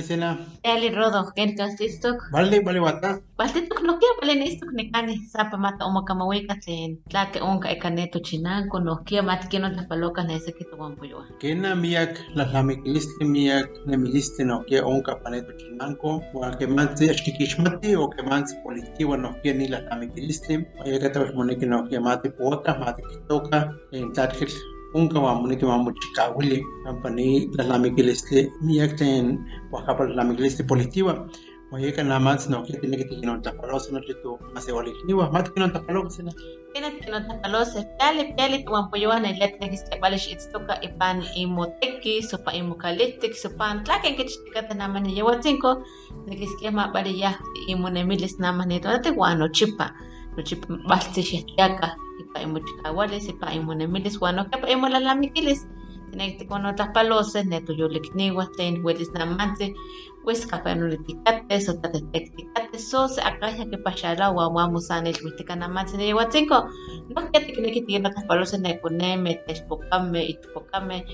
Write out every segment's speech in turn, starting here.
Yalicena, Eli rodo, kenkas tistok. vale, vale, wata. Baltitok no kia vale nistok ne kani sapa mata omo kama weka ten tlake onka ekaneto chinanko no kia mat kino tapaloka na ese kito wampuyoa. Kena miak lalamiquilistli miak nemilistli nohkia onka paneto chinanko, ua kemansi axkikixmati o kemansi politiwa nohkia ni lalamiquilistli, ayakata moneki nohkia mati puaka, mati kitoka, en tlatkitl onka ua moneki mamochikawili, kampa ni lalamiquilistli miak ten oaxapa lalamiquilistli politiwa, Oye, nada más no que tiene que tener un tapaloso, no que tú más de oligniwa, más que no tapaloso, ¿no? Kena kino tapalose piali piali wampuyoa na ilet nekiste balish itstoka ipan imoteki sopa imukalitik sopan tlake kichtikata naman ni yawatzinko nekiskia ma bali ya imonemilis naman nito nate wano chipa no chipa balti shetiaka ipa imuchikawalis ipa imonemilis wano kepa imolalamikilis tinekti kono tapalose neto yolikniwa ten welis namansi pues kapano litikate so tatetektikate so se akaya que pachara wa wa musane el namansi ni yawatzinko no que te tiene que tiene las palos en econeme, te espocame y tupocame,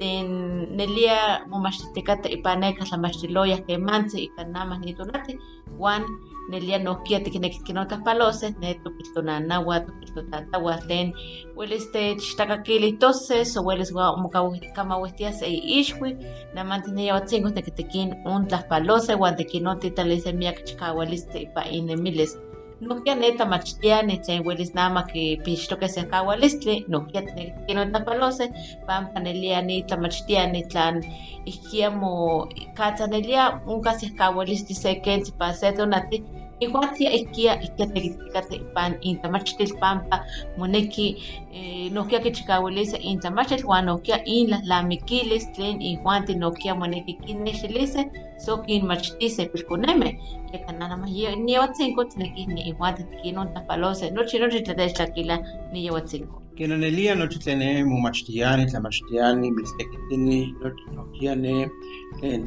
en nelia mumashtikate y panecas la machiloya que manse y canamas ni tunate, Juan nelia no kia te tiene que no tas palose, ne tu pitona nawa, tu pitona tawa ten, hueles te chitakakili toses, o hueles westias e ishwi, na mantine ya watsingo te que te kin un te kinoti talese miak chikawaliste y pa inemiles. Nokia neta machtiani tlen welis nama que pixtoke se kawalistli, nokia tino tapalose, pampanelia ni tlamachtiani tlan ihkia mo katzanelia unka se kawalistli se kensi pa se donati, iguatia ihkia ihkia tekitikate pan intamachtil pampa moneki eh, nokia kichikawilise intamachtil wan nokia in lamikilis tlen iguanti nokia moneki kinexilise so kinmachtise pilkuneme kanana ma ni watsinko tineki ni iguanti kinon tapalose nochi nochi tlatechtlakila ni Que en el día noche tiene mumachtiani, tlamachtiani, miltekitini, noche nokiane,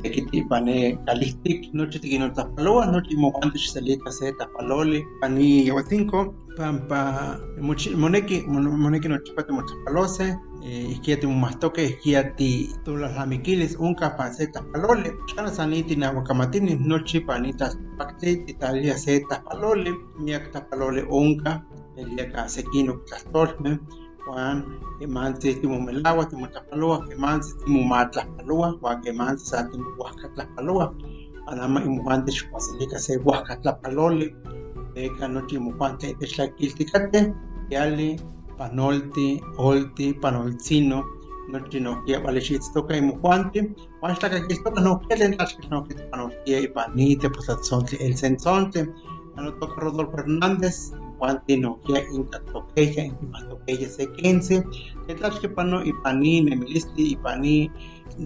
tekiti pane kalistik, noche tikino tapaloa, noche moguantes salita se tapaloli, pani yawatinko, pampa moneki moneki noche pate mochapalose, izquiati todas las amiquiles, unca pan se tapalole, chana saniti na wakamatini, noche panitas pakte, italia se tapalole, miak tapalole unca, el ka sekino tlastorme, Juan, que manse timo melagua, timo tapaloa, que manse timo matlapaloa, Juan que manse sa timo huascatlapaloa, Anama y muante chuasilica se huascatlapalole, Deca no timo juante de tlaquilticate, Yali, panolti, olti, panolcino, no tino que vale toca y mujuante, Juan está que toca no quieren las que no que panoltia y panite, pues el sensonte, no toca Rodolfo Hernández, Juanti nokia inka toqueya, inka toqueya se quince, tetlachke pano y paní nemilisti y paní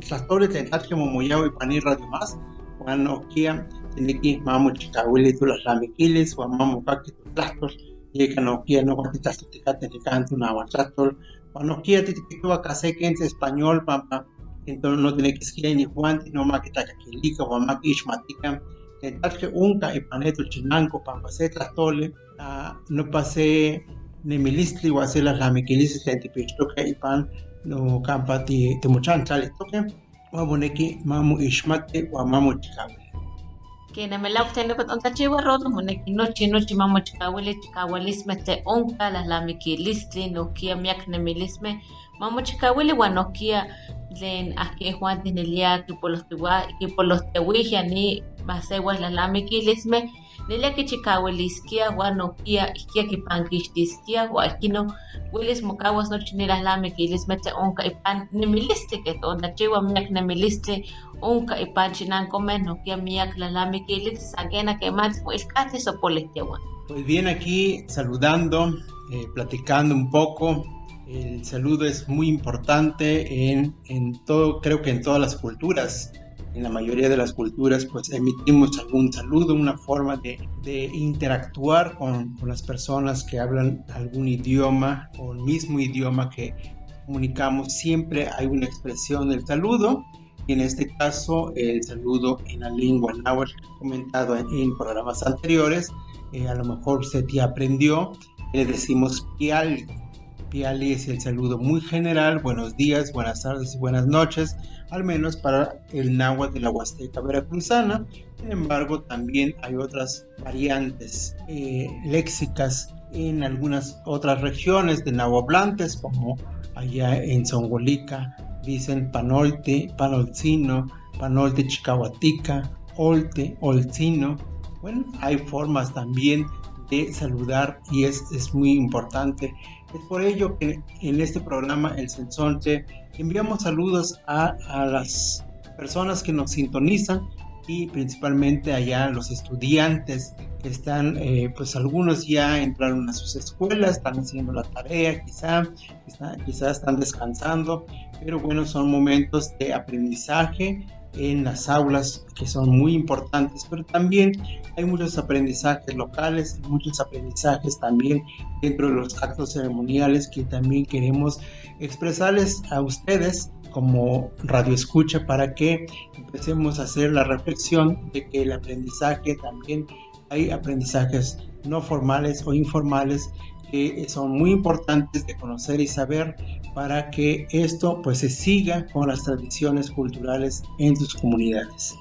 tlastore tetlachke momoyao y paní radio más, Juan nokia tiniki mamu chikawili tu las lamiquiles, Juan mamu kaki tu tlastos, yeka nokia no guatitas tu ticate ni canto na guatlastol, Juan titikitua case quince español, pampa, entonces no tiene que escribir ni Juan, no ma que tacaquilica, Juan ma que ishmatica, tetlachke unka y paneto chinanco, pampa se tlastole, Uh, no pasé nemilistli hacer las lamiquilisis de tipichtoque y pan no campa ti te muchan chale toque o moneki mamu ishmate o mamu chikawe que na mela utendo con onta chiwa rodo moneki nochi nochi mamo chikawili chikawilisme te onka las lamikilistli no kia miak nemilisme mamo chikawili wa no kia len ahi juan tinelia que por los que por los tehuija ni baseguas las lamiquilisme Nelia que chikaweliskia wa nokia wa kino wilis mokawas no chinera lame que les mete onka ipan nemiliste que onda chiwa miak nemiliste onka ipan chinan come nokia miak que les sagena que más pues politewa. Pues bien aquí saludando eh, platicando un poco. El saludo es muy importante en, en todo, creo que en todas las culturas en la mayoría de las culturas pues emitimos algún saludo, una forma de, de interactuar con, con, las personas que hablan algún idioma o el mismo idioma que comunicamos. Siempre hay una expresión del saludo y en este caso el saludo en la lengua náhuatl comentado en, programas anteriores. Eh, a lo mejor usted ya aprendió, le decimos pial. Piali es el saludo muy general, buenos días, buenas tardes buenas noches al menos para el náhuatl de la Huasteca Veracruzana. Sin embargo, también hay otras variantes eh, léxicas en algunas otras regiones de nahuablantes, como allá en Zongolica, dicen panolte, panolcino, panolte chicahuatica, olte, olcino. Bueno, hay formas también de saludar y es, es muy importante. Es por ello que en este programa El Sensonte enviamos saludos a, las personas que nos sintonizan y principalmente allá los estudiantes que están, eh, pues algunos ya entraron a sus escuelas, están haciendo la tarea, quizá, quizá están descansando, pero bueno, son momentos de aprendizaje en las aulas que son muy importantes, pero también hay muchos aprendizajes locales, muchos aprendizajes también dentro de los actos ceremoniales que también queremos expresarles a ustedes como radio escucha para que empecemos a hacer la reflexión de que el aprendizaje también hay aprendizajes no formales o informales que son muy importantes de conocer y saber para que esto pues se siga con las tradiciones culturales en sus comunidades.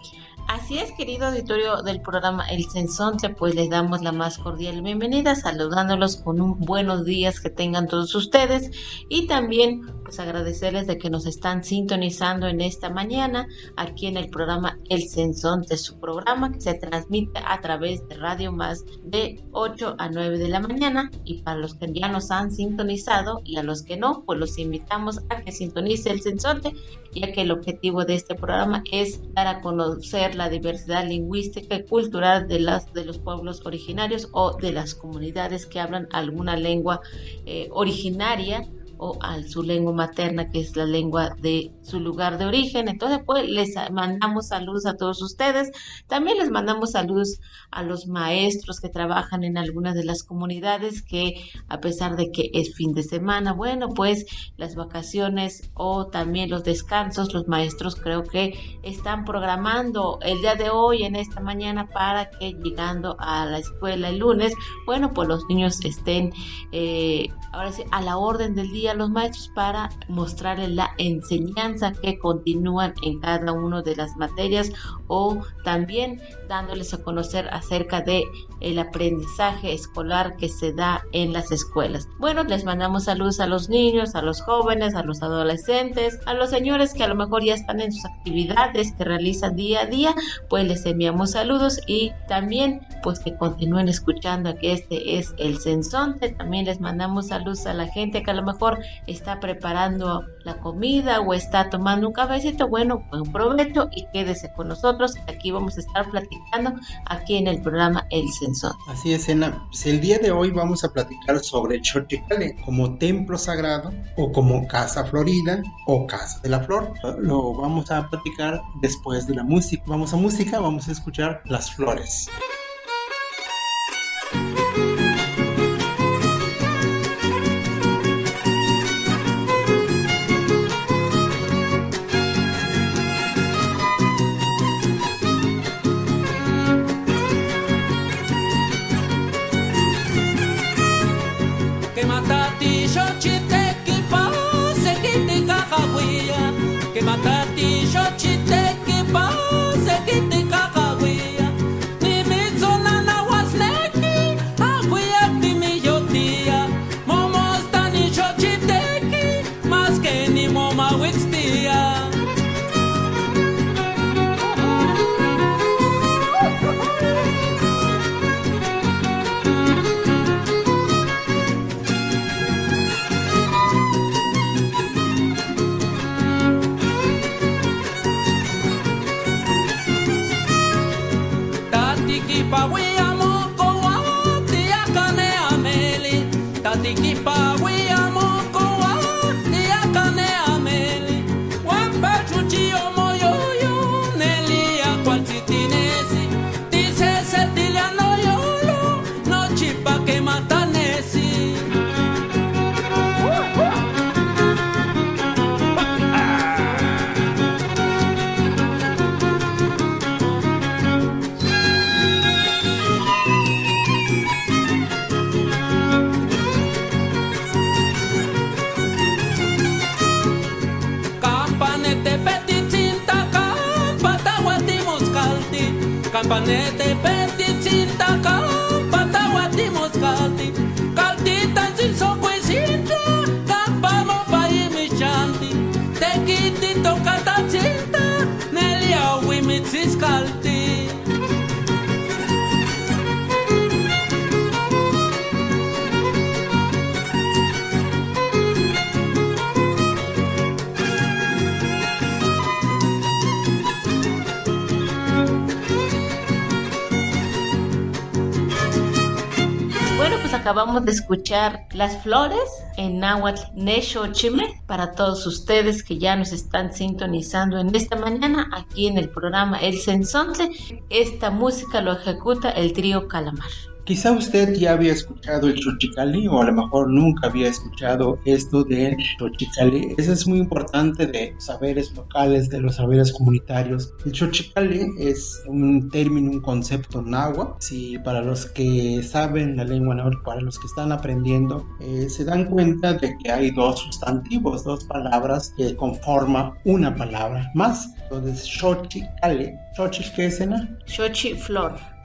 Así es, querido auditorio del programa El Sensonte, pues les damos la más cordial bienvenida, saludándolos con un buenos días que tengan todos ustedes. Y también pues agradecerles de que nos están sintonizando en esta mañana aquí en el programa El Sensonte, su programa que se transmite a través de Radio Más de 8 a 9 de la mañana. Y para los que ya nos han sintonizado y a los que no, pues los invitamos a que sintonice El Sensonte, ya que el objetivo de este programa es dar a conocer la diversidad lingüística y cultural de, las, de los pueblos originarios o de las comunidades que hablan alguna lengua eh, originaria o a su lengua materna, que es la lengua de su lugar de origen. Entonces, pues les mandamos saludos a todos ustedes. También les mandamos saludos a los maestros que trabajan en algunas de las comunidades que a pesar de que es fin de semana, bueno, pues las vacaciones o también los descansos, los maestros creo que están programando el día de hoy, en esta mañana, para que llegando a la escuela el lunes, bueno, pues los niños estén eh, ahora sí a la orden del día los maestros para mostrarles la enseñanza que continúan en cada una de las materias o también dándoles a conocer acerca de el aprendizaje escolar que se da en las escuelas. Bueno, les mandamos saludos a los niños, a los jóvenes, a los adolescentes, a los señores que a lo mejor ya están en sus actividades que realizan día a día, pues les enviamos saludos y también pues que continúen escuchando que este es el Sensonte. También les mandamos saludos a la gente que a lo mejor está preparando la comida o está tomando un cafecito. Bueno, buen provecho y quédese con nosotros. Aquí vamos a estar platicando aquí en el programa El Sensonte. Así es, Ena. El día de hoy vamos a platicar sobre Xochicale como templo sagrado o como casa florida o casa de la flor. Lo vamos a platicar después de la música. Vamos a música, vamos a escuchar las flores. Acabamos de escuchar Las Flores en Nahuatl Nesho Chime para todos ustedes que ya nos están sintonizando en esta mañana aquí en el programa El Sensonte. Esta música lo ejecuta el trío Calamar. Quizá usted ya había escuchado el Xochicali o a lo mejor nunca había escuchado esto del Xochicali. Eso es muy importante de los saberes locales, de los saberes comunitarios. El Xochicali es un término, un concepto náhuatl. Si para los que saben la lengua náhuatl, para los que están aprendiendo, eh, se dan cuenta de que hay dos sustantivos, dos palabras que conforman una palabra más. Entonces, Xochicali. Xochitl, ¿qué es?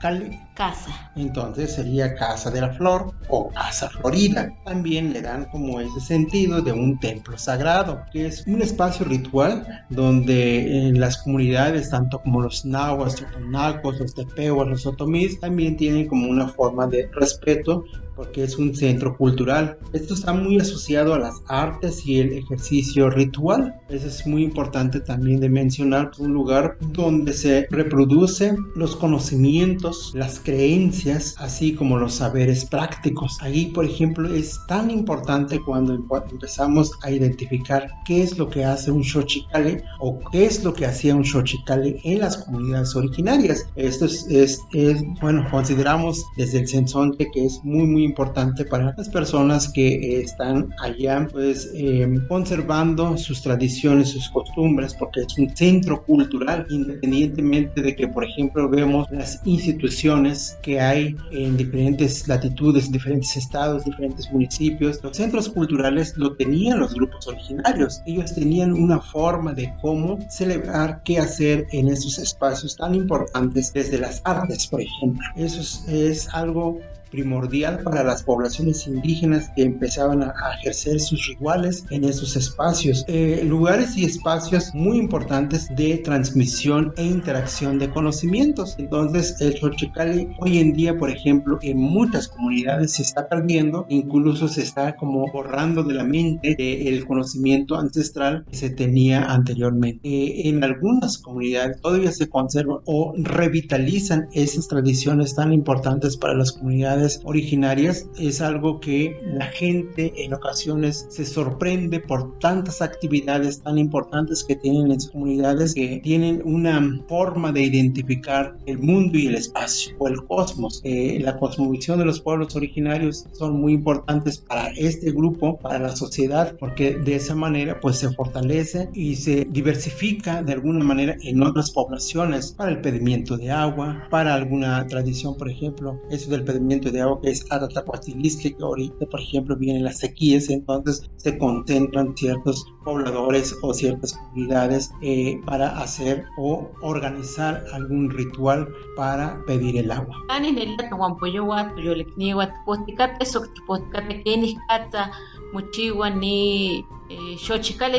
Cali, casa. entonces sería Casa de la Flor o Casa Florida. También le dan como ese sentido de un templo sagrado, que es un espacio ritual donde en las comunidades, tanto como los nahuas, los tonacos, los tepehuas, los otomís, también tienen como una forma de respeto porque es un centro cultural. Esto está muy asociado a las artes y el ejercicio ritual. Eso es muy importante también de mencionar, un lugar donde se reproducen los conocimientos, las creencias, así como los saberes prácticos. Ahí, por ejemplo, es tan importante cuando empezamos a identificar qué es lo que hace un xochicale o qué es lo que hacía un xochicale en las comunidades originarias. Esto es, es, es bueno, consideramos desde el Sensonte que es muy, muy importante para las personas que eh, están allá, pues eh, conservando sus tradiciones, sus costumbres, porque es un centro cultural, independientemente de que, por ejemplo, vemos las instituciones que hay en diferentes latitudes, diferentes estados, diferentes municipios. Los centros culturales lo tenían los grupos originarios. Ellos tenían una forma de cómo celebrar, qué hacer en esos espacios tan importantes, desde las artes, por ejemplo. Eso es, es algo primordial para las poblaciones indígenas que empezaban a, a ejercer sus rituales en esos espacios. Eh, lugares y espacios muy importantes de transmisión e interacción de conocimientos. Entonces, el Xochicali hoy en día, por ejemplo, en muchas comunidades se está perdiendo, incluso se está como borrando de la mente el conocimiento ancestral que se tenía anteriormente. Eh, en algunas comunidades todavía se conservan o revitalizan esas tradiciones tan importantes para las comunidades originarias es algo que la gente en ocasiones se sorprende por tantas actividades tan importantes que tienen en sus comunidades que tienen una forma de identificar el mundo y el espacio o el cosmos. Eh, la cosmovisión de los pueblos originarios son muy importantes para este grupo, para la sociedad, porque de esa manera pues se fortalece y se diversifica de alguna manera en otras poblaciones para el pedimiento de agua, para alguna tradición, por ejemplo, eso del pedimiento de agua que es Atatacuatilisque, que ahorita, por ejemplo, vienen las sequías, entonces se concentran ciertos pobladores o ciertas comunidades eh, para hacer o organizar algún ritual para pedir el agua.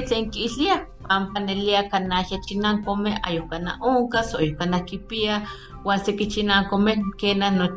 Tlen kiislia, pampanelia kana chinan come ayukana unkas, ayukana kipia, Juan se kichinankomeh kena no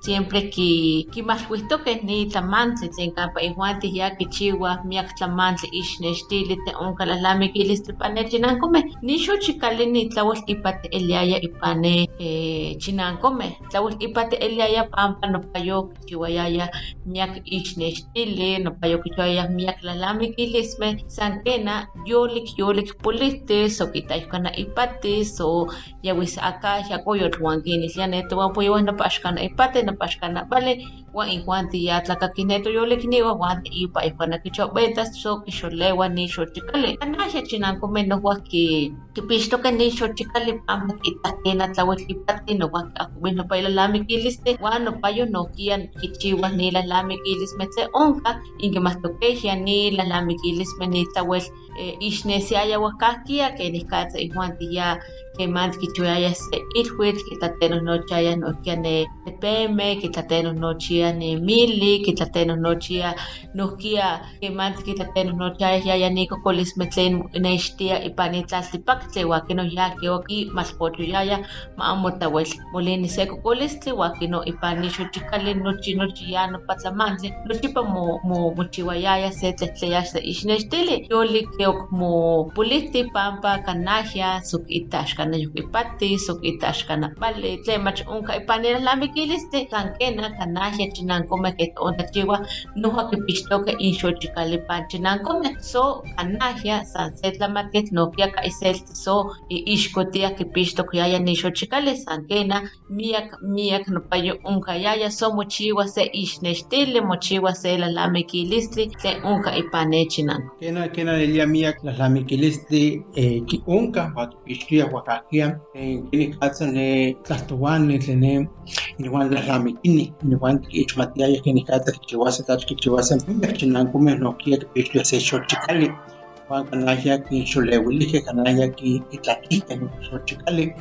siempre ki kimalhuistokeh ni tlamantli tlen kampa ihuan ya kichiwa miak tlamantli ixnextili te onka lalamikilis pane chinankomeh ni xochikali ni tlawal ipati eliaya ipane eh, chinankomeh tlawal ipati eliaya pampa nopayo kichiwayaya miak ixnextili nopayo kichiwayaya miak lalamikilismeh san kena yolik yolik pulihtis o kitayuhkana ipatis o yawis akah yakoyotl wan kinilya neto poyowah nopa axkana ipati nopa axkana vale wan ihuan tiyatlakaki neto yolikniwa wan ipa ihkana kichobetas so kixolewa ni xochikali anahya chinankomeh nohua ki kipixtokeh ni xochikali pampa kitahkena tlawatl ipati nohua kiahkowih nopa ilalamikilistin wan nopayo nohkia kichiwah ni lalamikilismeh tlen onka inkimahtokehya ni lalamikilismeh ni tlawel eh, ixnesiaya wahkahkia kenihkatza ihuan tiya keman kichiwayaya se ilhuitl kitlatenohnochiaya nohkia ne tepemeh kitlatenohnochia ne mili kitlatenohnochia nohkia keman kitlatenohnochiaya ni kokolismeh tlen nextia ipan itlaltipaktli ua kino ya kioki malpochoyaya ma amo tlawel molini se kokolistli ua kino ipan nixochikali nochi nochi ya nopa tlamantli nochipa mo mo mochiwayaya se tlehtleyax de ixnextili yolik keok mo pulihti pampa kanahya sok ita axkana yokipati sok ita axkana vale tlen mach onka ipan ilalamikilistin san kena kanahya chinankomeh ket ontachiwa nohua kipixtokeh inxochikali pan chinankomeh so kanahya san se tlamatketl nohkia ka iselti so ixkotia kipixtokyaya nixochikali san kena miak miak nopayo onkayaya so mochiwa se ixnextili mochiwa se lalamikilisli tlen onka ipan ne chinanko. Kena kena elia miak tlalamikilisli eh, ki onka wa kipixtoya oaxaquia eh, kini katza ne tlahtowani tlen ne inihuan tlalamiquini inihuan kiixmatiaya kini katza kichiuase tlach kichiuase miak chinankomeh nohkia kipixtoya se xochikali Juan kanahya kinxoleuilihkeh kanahya kitlatlihkeh xochikali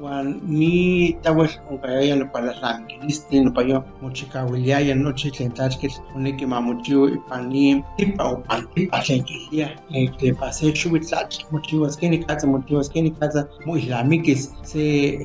Juan ni tlawel onkayaya nopa tlalamikilistin nopayo mochikawiliaya nochi tlen tlachkitl moneki mamochiwa ipan ni tipa o pantipa tlen kilia tlen pa se xiuitl tlach mochiwas keni katza mochiwas keni katza moihlamikis se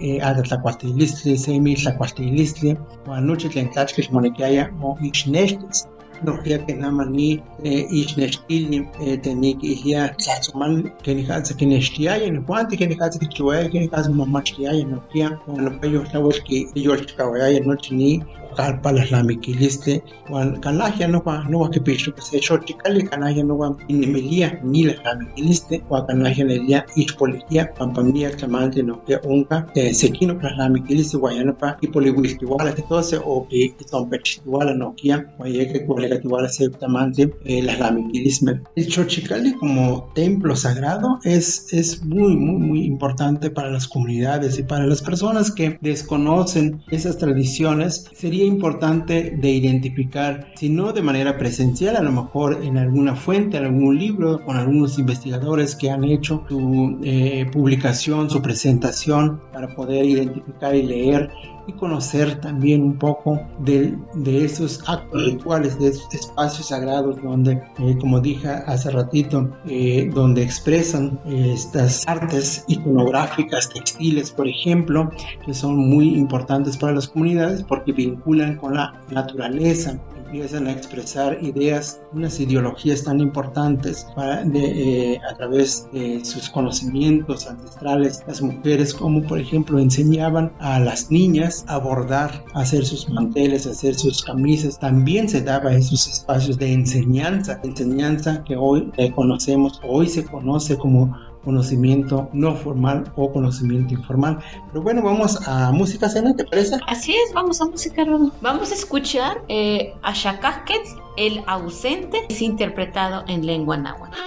eh, atatlakualtilistli se miltlakualtilistli Juan nochi tlen tlachkitl monekiaya moixnextis nohkia ke nama ni eh, ixnextili eh, tenikihia tlatzomani kenikatza kinextiaya nihuanti kenikatza kichiuaya kenikatza momachtiaya nohkia uan nopayo tlawel kiyolchikawayaya nochi ni kalpa tlalamikilistle uan kanahya nohua nohua kipixtoka se xochikali kanahya nohua inemilia ni tlalamikilistle uan kanahya nelia ixpolihkia pampa miak tlamantli nohkia onka sekinok tlalamikilistle uan ya nopa kipoliuiltiuala kitose o kitzonpechtiuala nohkia uan yeka kiualikatiuala se tlamantli eh, tlalamikilismeh el xochicali como templo sagrado es, es muy, muy, muy importante para las comunidades y para las personas que desconocen esas tradiciones. Sería importante de identificar, si no de manera presencial, a lo mejor en alguna fuente, en algún libro, con algunos investigadores que han hecho su eh, publicación, su presentación, para poder identificar y leer y conocer también un poco de, de esos actos rituales, de esos espacios sagrados donde, eh, como dije hace ratito, eh, donde expresan eh, estas artes iconográficas, textiles, por ejemplo, que son muy importantes para las comunidades porque vinculan con la naturaleza, empiezan a expresar ideas, unas ideologías tan importantes para, de, eh, a través de sus conocimientos ancestrales. Las mujeres, como por ejemplo, enseñaban a las niñas a bordar, a hacer sus manteles, a hacer sus camisas. También se daba esos espacios de enseñanza, enseñanza que hoy conocemos, hoy se conoce como conocimiento no formal o conocimiento informal. Pero bueno, vamos a música cena, ¿te parece? Así es, vamos a música, Rodo. Vamos a escuchar eh, a Shakasket, el ausente, es interpretado en lengua náhuatl.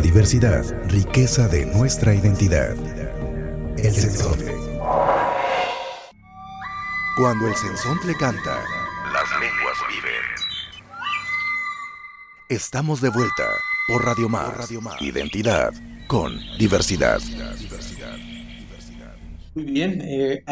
Diversidad, riqueza de nuestra identidad. El sensontle. Cuando el sensontle canta, las lenguas viven. Estamos de vuelta por Radio Más. Identidad con diversidad. Muy bien, eh,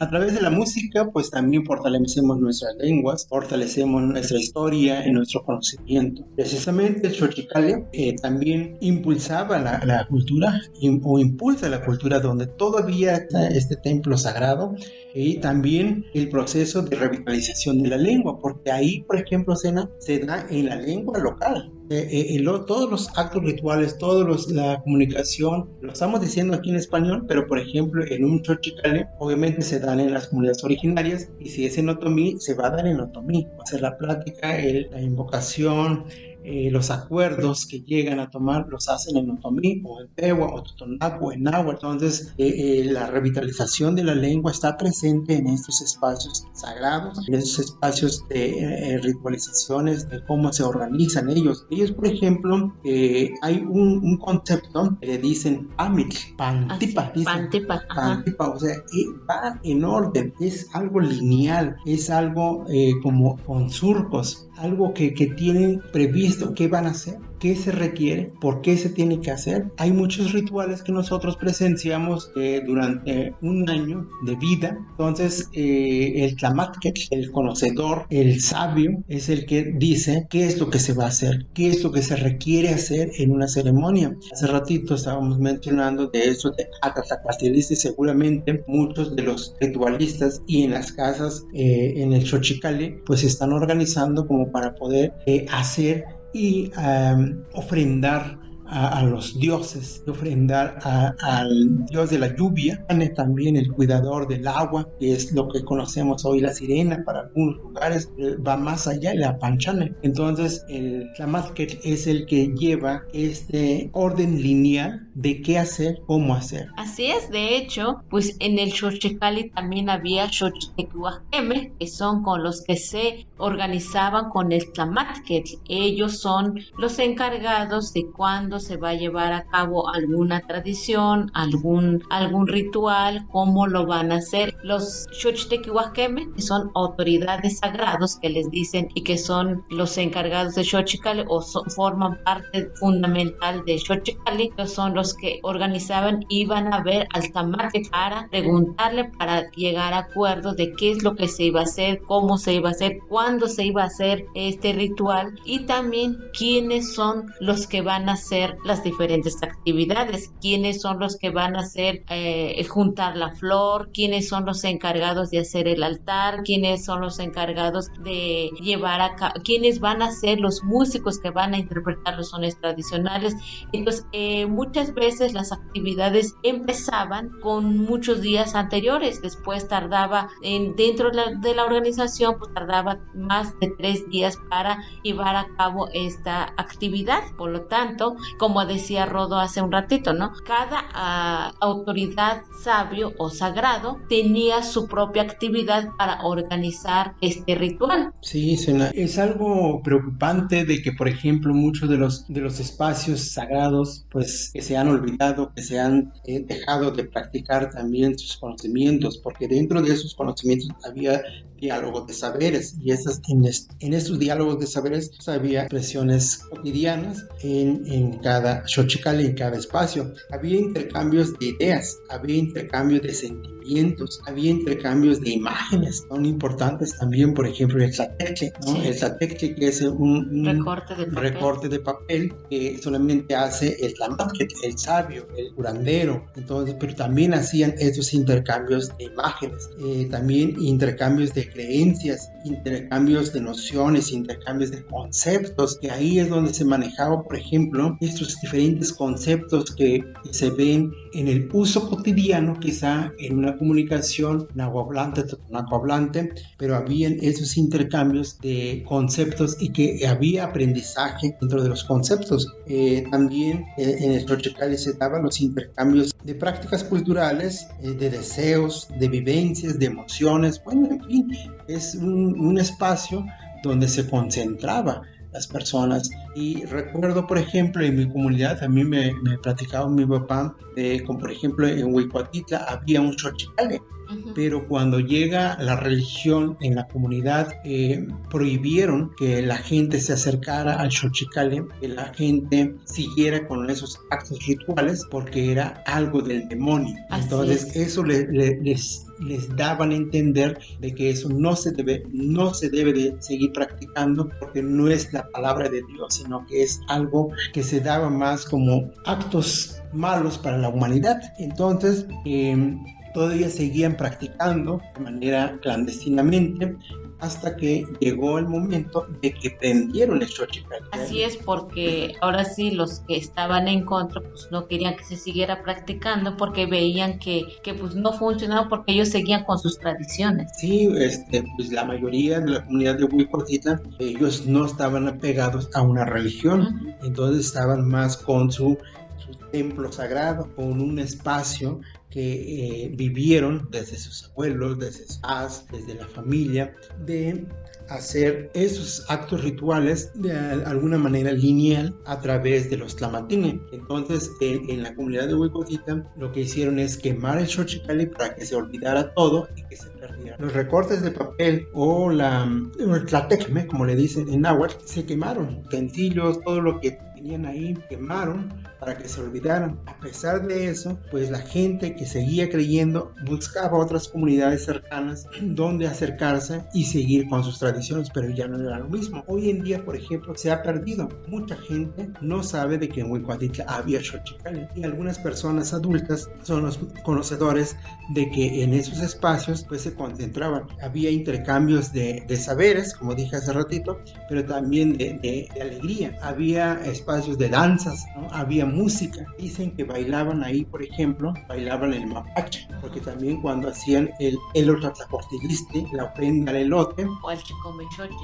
a, través de la música pues también fortalecemos nuestras lenguas, fortalecemos nuestra historia y nuestro conocimiento. Precisamente el Xochicale eh, también impulsaba la, cultura o impulsa la cultura donde todavía está este templo sagrado y también el proceso de revitalización de la lengua, porque ahí, por ejemplo, Sena, se da en la lengua local. Eh, eh, todos los actos rituales, toda la comunicación, lo estamos diciendo aquí en español, pero por ejemplo en un chochicale obviamente se dan en las comunidades originarias y si es en otomí, se va a dar en otomí. Va a ser la plática, la invocación, eh, los acuerdos que llegan a tomar los hacen en Otomí o en Pewa o Totonaco o en Náhuatl. Entonces, eh, eh, la revitalización de la lengua está presente en estos espacios sagrados, en estos espacios de ritualizaciones, de cómo se organizan ellos. Ellos, por ejemplo, hay un, concepto que le dicen Amit, Pantipa. pantipa. Pantipa, o sea, va en orden, es algo lineal, es algo como con surcos, algo que, que tienen previsto qué van a hacer qué se requiere, por qué se tiene que hacer. Hay muchos rituales que nosotros presenciamos eh, durante un año de vida. Entonces, eh, el Tlamatket, el conocedor, el sabio, es el que dice qué es lo que se va a hacer, qué es lo que se requiere hacer en una ceremonia. Hace ratito estábamos mencionando de eso de y seguramente muchos de los ritualistas y en las casas eh, en el Xochicale pues están organizando como para poder hacer y um, ofrendar a, los dioses, ofrendar al dios de la lluvia, también el cuidador del agua, que es lo que conocemos hoy la sirena para algunos lugares, eh, va más allá de la panchana. Entonces el Tlamatket es el que lleva este orden lineal de qué hacer, cómo hacer. Así es, de hecho, pues en el Xochicali también había Xochitecuajeme, que son con los que se organizaban con el Tlamatket. Ellos son los encargados de cuando se va a llevar a cabo alguna tradición, algún, algún ritual, cómo lo van a hacer. Los Xochitequihuasqueme, que son autoridades sagrados que les dicen y que son los encargados de Xochicali o forman parte fundamental de Xochicali, que son los que organizaban, iban a ver al tamate para preguntarle, para llegar a acuerdo de qué es lo que se iba a hacer, cómo se iba a hacer, cuándo se iba a hacer este ritual y también quiénes son los que van a hacer las diferentes actividades, quiénes son los que van a hacer eh, juntar la flor, quiénes son los encargados de hacer el altar, quiénes son los encargados de llevar a cabo, quiénes van a ser los músicos que van a interpretar los sones tradicionales. Entonces, eh, muchas veces las actividades empezaban con muchos días anteriores, después tardaba en, dentro de la, de la organización, pues tardaba más de tres días para llevar a cabo esta actividad. Por lo tanto, como decía Rodo hace un ratito, ¿no? Cada ah, autoridad sabio o sagrado tenía su propia actividad para organizar este ritual. Sí, es algo preocupante de que, por ejemplo, muchos de los, de los espacios sagrados, pues, que se han olvidado, que se han eh, dejado de practicar también sus conocimientos, porque dentro de esos conocimientos había diálogos de saberes. Y esas, en, en estos diálogos de saberes pues, había expresiones cotidianas en, en cada xochicali, en cada espacio. Había intercambios de ideas, había intercambios de sentimientos, había intercambios de imágenes, son importantes también, por ejemplo, el tlateche, ¿no? El tlateche que es un, recorte, de recorte, de papel que solamente hace el tlamatque, el sabio, el curandero, entonces, pero también hacían estos intercambios de imágenes, eh, también intercambios de creencias, intercambios de nociones, intercambios de conceptos, que ahí es donde se manejaba, por ejemplo, estos diferentes conceptos que se ven en el uso cotidiano, quizá en una comunicación nahuablante, nahuablante, pero habían esos intercambios de conceptos y que había aprendizaje dentro de los conceptos. Eh, también eh, en el Xochicali se daban los intercambios de prácticas culturales, eh, de deseos, de vivencias, de emociones, bueno, en fin, es un, un espacio donde se concentraba las personas. Y recuerdo, por ejemplo, en mi comunidad, a mí me, me platicaba mi papá, de, como por ejemplo en Huicuatitla había un xochicale, pero cuando llega la religión en la comunidad, eh, prohibieron que la gente se acercara al xochicale, que la gente siguiera con esos actos rituales, porque era algo del demonio. Entonces, eso les les daban a entender de que eso no se debe, no se debe de seguir practicando porque no es la palabra de Dios, sino que es algo que se daba más como actos malos para la humanidad. Entonces, eh, todavía seguían practicando de manera clandestinamente hasta que llegó el momento de que prendieron el Xochicali. Así es, porque ahora sí los que estaban en contra pues no querían que se siguiera practicando porque veían que, que pues no funcionaba porque ellos seguían con sus tradiciones. Sí, este, pues la mayoría de la comunidad de Huicortita, ellos no estaban apegados a una religión, entonces estaban más con su, su templo sagrado, con un espacio que eh, vivieron desde sus abuelos, desde sus desde la familia, de hacer esos actos rituales de alguna manera lineal a través de los tlamatines. Entonces, en, la comunidad de Huicotita, lo que hicieron es quemar el Xochicali para que se olvidara todo y que se perdiera. Los recortes de papel o la, tlatecme, como le dicen en náhuatl, se quemaron. Utensilios, todo lo que tenían ahí, quemaron para que se olvidaran. A pesar de eso, pues la gente que seguía creyendo buscaba otras comunidades cercanas donde acercarse y seguir con sus tradiciones, pero ya no era lo mismo. Hoy en día, por ejemplo, se ha perdido. Mucha gente no sabe de que en Huicuatitla había Xochicali y algunas personas adultas son los conocedores de que en esos espacios pues se concentraban. Había intercambios de, de saberes, como dije hace ratito, pero también de, de, de alegría. Había espacios de danzas, ¿no? había música. Dicen que bailaban ahí, por ejemplo, bailaban el mapache, porque también cuando hacían el elotlatlaportiliste, la ofrenda al elote, o el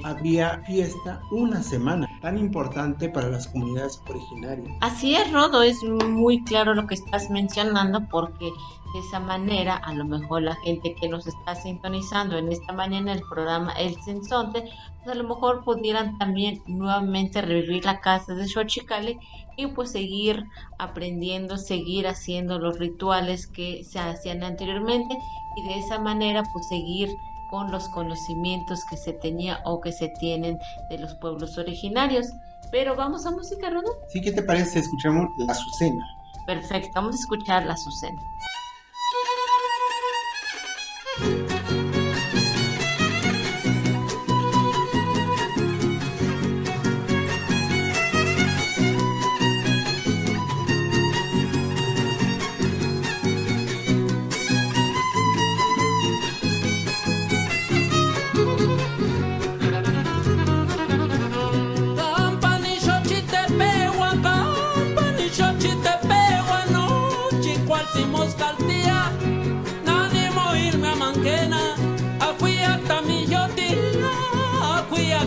había fiesta una semana, tan importante para las comunidades originarias. Así es, Rodo, es muy claro lo que estás mencionando porque de esa manera, a lo mejor la gente que nos está sintonizando en esta mañana el programa El Sensonte, pues a lo mejor pudieran también nuevamente revivir la casa de Xochicali y pues seguir aprendiendo, seguir haciendo los rituales que se hacían anteriormente y de esa manera pues seguir con los conocimientos que se tenía o que se tienen de los pueblos originarios. Pero vamos a música, Rodo. Sí, ¿qué te parece? Escuchamos la Azucena. Perfecto, vamos a escuchar la Azucena. Bye.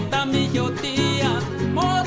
τα μυγιωτία, μόνο.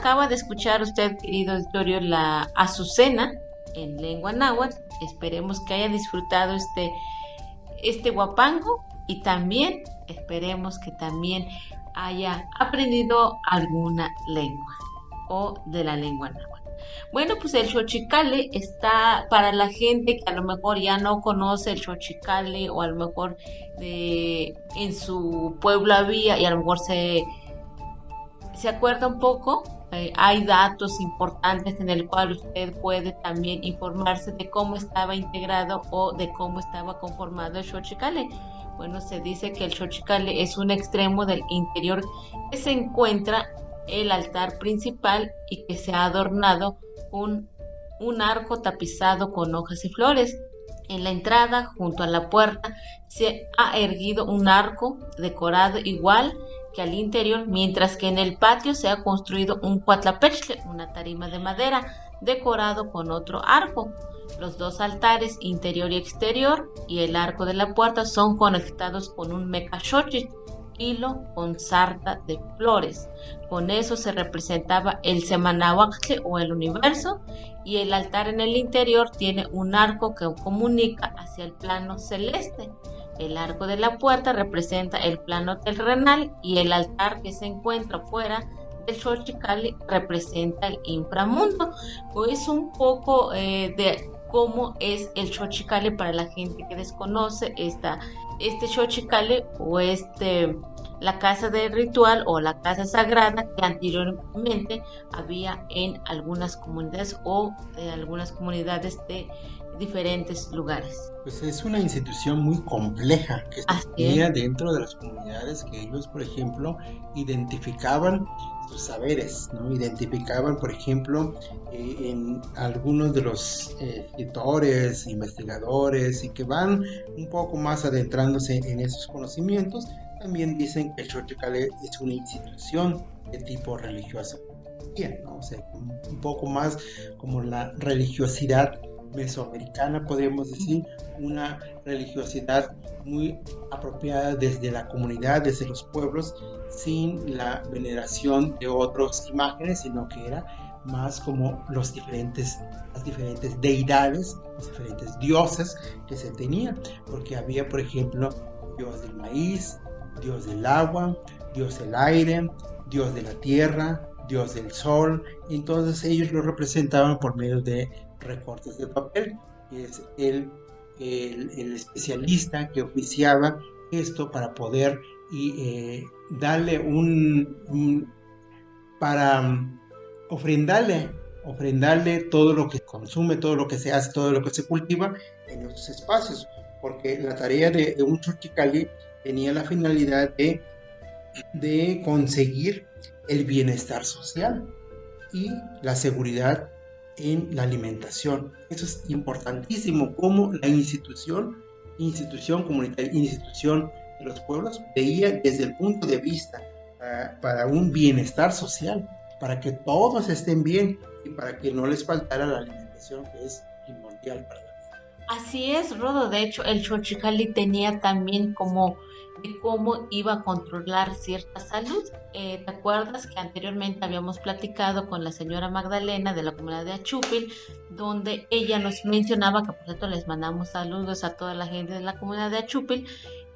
Acaba de escuchar usted, querido auditorio, la Azucena en lengua náhuatl. Esperemos que haya disfrutado este, este guapango y también esperemos que también haya aprendido alguna lengua o de la lengua náhuatl. Bueno, pues el xochicale está para la gente que a lo mejor ya no conoce el xochicale o a lo mejor de, en su pueblo había y a lo mejor se, se acuerda un poco eh, hay datos importantes en el cual usted puede también informarse de cómo estaba integrado o de cómo estaba conformado el Xochicale. Bueno, se dice que el Xochicale es un extremo del interior que se encuentra el altar principal y que se ha adornado un, un arco tapizado con hojas y flores. En la entrada, junto a la puerta, se ha erguido un arco decorado igual que al interior, mientras que en el patio se ha construido un cuatlapechle, una tarima de madera, decorado con otro arco. Los dos altares, interior y exterior, y el arco de la puerta son conectados con un mecachochit, hilo con sarta de flores. Con eso se representaba el semanahuacle o el universo, y el altar en el interior tiene un arco que comunica hacia el plano celeste. El arco de la puerta representa el plano terrenal y el altar que se encuentra fuera del Xochicali representa el inframundo. Pues un poco eh, de cómo es el Xochicali para la gente que desconoce esta, este Xochicali o este la casa de ritual o la casa sagrada que anteriormente había en algunas comunidades o de algunas comunidades de diferentes lugares. Pues es una institución muy compleja que tenía dentro de las comunidades que ellos, por ejemplo, identificaban sus saberes, ¿no? Identificaban, por ejemplo, eh, en algunos de los eh, escritores, investigadores y que van un poco más adentrándose en esos conocimientos, también dicen que el Xochicale es una institución de tipo religioso. Bien, ¿no? O sea, un poco más como la religiosidad mesoamericana, podemos decir, una religiosidad muy apropiada desde la comunidad, desde los pueblos, sin la veneración de otras imágenes, sino que era más como los diferentes, las diferentes deidades, los diferentes dioses que se tenían, porque había, por ejemplo, dios del maíz, dios del agua, dios del aire, dios de la tierra, dios del sol, entonces ellos lo representaban por medio de recortes de papel, es el, el, especialista que oficiaba esto para poder eh, darle un, para mm, ofrendarle, ofrendarle todo lo que consume, todo lo que se hace, todo lo que se cultiva en esos espacios, porque la tarea de, un Chochicali tenía la finalidad de, de conseguir el bienestar social y la seguridad en la alimentación. Eso es importantísimo, como la institución, institución comunitaria, institución de los pueblos, veía desde el punto de vista ah, para un bienestar social, para que todos estén bien y para que no les faltara la alimentación que es primordial para la. Así es, Rodo. De hecho, el Xochicali tenía también como de cómo iba a controlar cierta salud. Eh, ¿Te acuerdas que anteriormente habíamos platicado con la señora Magdalena de la comunidad de Achupil, donde ella nos mencionaba, que por cierto les mandamos saludos a toda la gente de la comunidad de Achupil,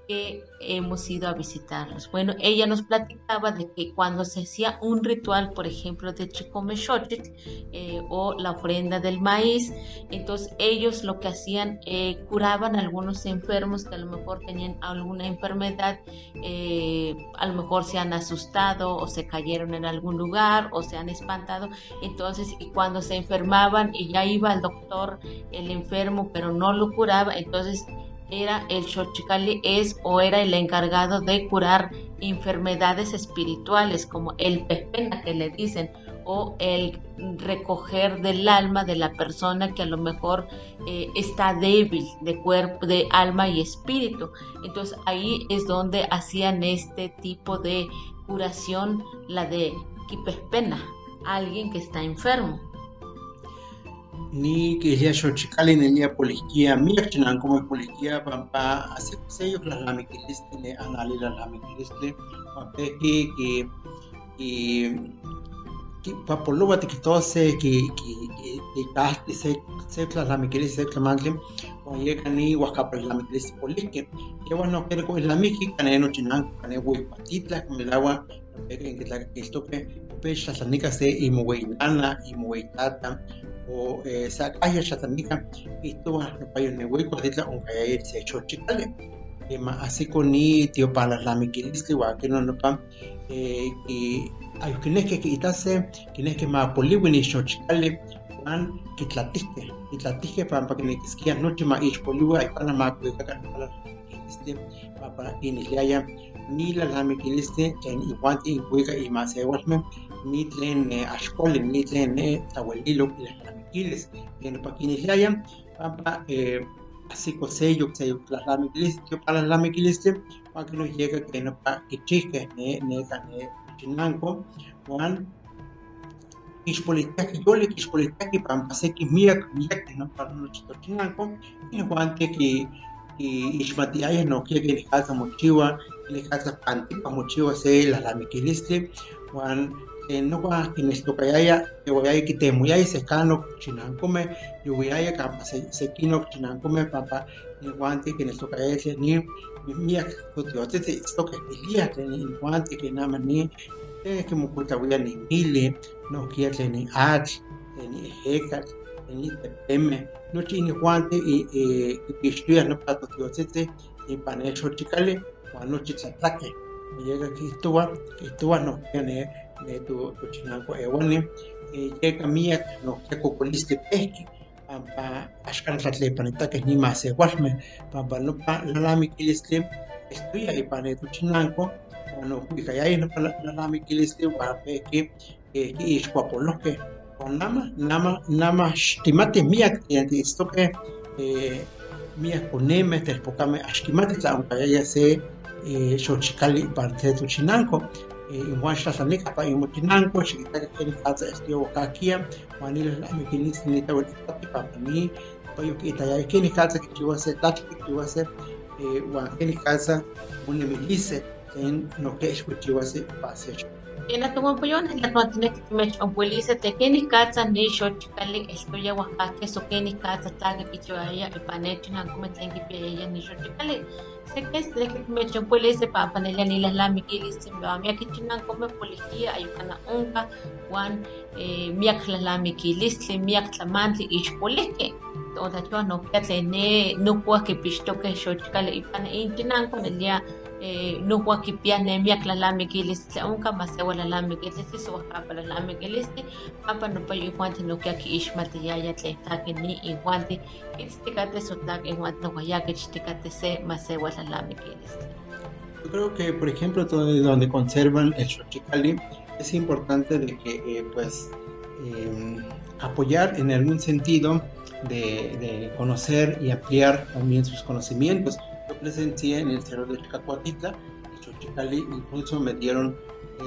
que hemos ido a visitarlos. Bueno, ella nos platicaba de que cuando se hacía un ritual, por ejemplo, de Chicome Xochitl, eh, o la ofrenda del maíz, entonces ellos lo que hacían, eh, curaban algunos enfermos que a lo mejor tenían alguna enfermedad, eh, a lo mejor se han asustado o se cayeron en algún lugar o se han espantado. Entonces, y cuando se enfermaban y ya iba al doctor el enfermo, pero no lo curaba, entonces era el Xochicali es o era el encargado de curar enfermedades espirituales como el pespena que le dicen o el recoger del alma de la persona que a lo mejor eh, está débil de cuerpo, de alma y espíritu. Entonces ahí es donde hacían este tipo de curación, la de quipespena, alguien que está enfermo. Ni que ya xochicali ni ya policía mirchinan como policía pampa hace ellos la lamiquiliste anali la lamiquiliste pampa que que que que papoluba te quitose que que que que caste se se la lamiquiliste se mangle o llega ni huascapa la lamiquiliste polique que bueno que con la miki caneno chinan cane huey patitla con el agua en que la que esto que pecha de y mugueinana y mugueitata o eh, sa kaya shatanika ito wa payo ne wei ko ditla on kaya se chochikale e ma así con ni tío para la mikilisli wa que no no pa eh, y ayo que que que itase que que ma poliwi ni chochikale wan que tlatiste y tlatiste para pa que ne kiskia noche ma ich poliwi ay para ko ka para este pa para iniliaya ni la la mikiliste en iguanti iguica y más igualme ni tlen eh, ashkoli ni tlen eh, tawelilo y las lamiquiles en paquinislaya pampa eh, así cosello que se las lamiquiles que para las lamiquiles para que nos llega que no pa que chique ne ne ne chinanco juan. Kixpolitaki yoli kixpolitaki pampa seki miak miak no para no chinanco y juante que que ixmatiaya no quiere que casa mochiwa le casa pantipa mochiwa se la lamiquiliste juan eh, no va que nuestro kayaya que voy a que te muy ahí se cano chinancome yo voy a capa se se kino chinancome papá el guante que nuestro kayaya se ni mía que te esto que pelea el guante que nada ni eh, que me cuenta voy a ni mile no quiere ni ach ni hecat ni tepeme no tiene guante y que estudia no pato que y para eso chicale cuando chitlaque llega aquí estuvo estuvo no ne ne tu tu chinanco ewani llega mía no que cocoliste pesqui pa ashkan tlatle panita que ni más igualme pa pa no pa la lami kiliste estoy ahí pa ne tu chinanco no cuica ya no pa la lami kiliste pa pe que que ish guapolo que con nama nama nama estimate mía que esto que mía poneme te espocame ashtimate la aunque ya se xochicali parte tu chinanco igual ya sale capa y muchinanco chiquita que ni casa estio caquia manila la mi kilis ni ta wati papi papa ni pa yo que ita ya que ni casa que yo hace tachi yo yo Ena tumapuyon la tuatine kimech abuelisa te keni katsa ni xochikali estoy Oaxaca so keni katsa taga kichoaya ipanechi na kumetlengi pia ni xochikali se que es de que me chupule ese pa panela ni las la mikilis simba mi akichinan come policía ayukana unka wan miak la la mikilis miak tlamantli ich polike oda chua no kiatle ne no kwa que pisto que xochikali ipana intinan con el día no ne miak la mase wala la la la mikilis papa no no ya ni iguante kistikate so tak iguante no ya que chitikate se mase wala la mikilis Yo creo que, por ejemplo, donde conservan el xochicali, es importante de que, eh, pues, eh, apoyar en algún sentido de, conocer y ampliar también sus conocimientos. Presencié en el Cerro de Chicacuatitla, el xochicali, incluso me dieron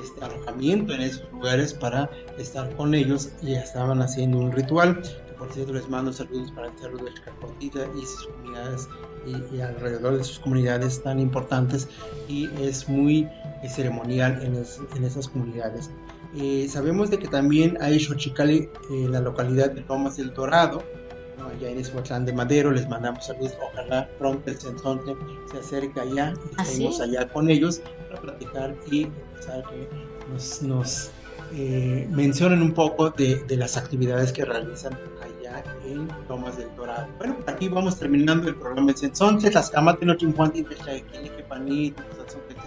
este alojamiento en esos lugares para estar con ellos y estaban haciendo un ritual. Por cierto, les mando saludos para el Cerro de Chicacuatitla y sus comunidades y, y, alrededor de sus comunidades tan importantes y es muy eh, ceremonial en, es, en, esas comunidades. Eh, sabemos de que también hay Xochicali en la localidad de Lomas del Dorado, ¿no? allá en Eshuatlán de Madero, les mandamos saludos, ojalá pronto el Cenzonte se acerque allá y estemos allá con ellos para platicar y empezar que nos, nos eh, mencionen un poco de, de las actividades que realizan allá en Lomas del Dorado. Bueno, aquí vamos terminando el programa de Sensonte, las camas de de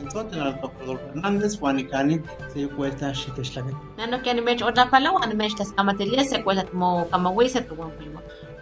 el doctor Rodolfo Hernández, Juan y Cani, se dio cuenta, Shiteshlaget. Nano que animech otra palabra, animech las camatelías, se cuela como camahuisa, tu buen primo.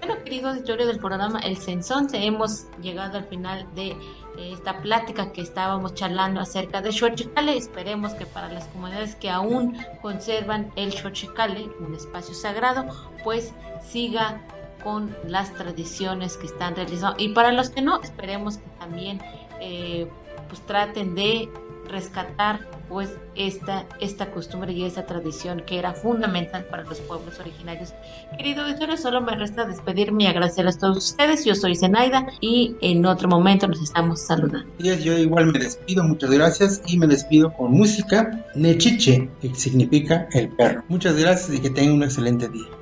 Bueno, queridos del programa El Sensonte, hemos llegado al final de esta plática que estábamos charlando acerca de Xochicale. Esperemos que para las comunidades que aún conservan el Xochicale, un espacio sagrado, pues siga con las tradiciones que están realizando. Y para los que no, esperemos que también eh, pues traten de rescatar pues esta, esta costumbre y esta tradición que era fundamental para los pueblos originarios. Querido auditorio, solo me resta despedirme y agradecerles a todos ustedes. Yo soy Zenaida y en otro momento nos estamos saludando. Yo igual me despido, muchas gracias y me despido con música Nechiche, que significa el perro. Muchas gracias y que tengan un excelente día.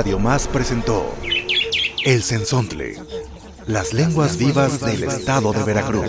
Radio Más presentó El Cenzontle, las lenguas vivas del estado de Veracruz.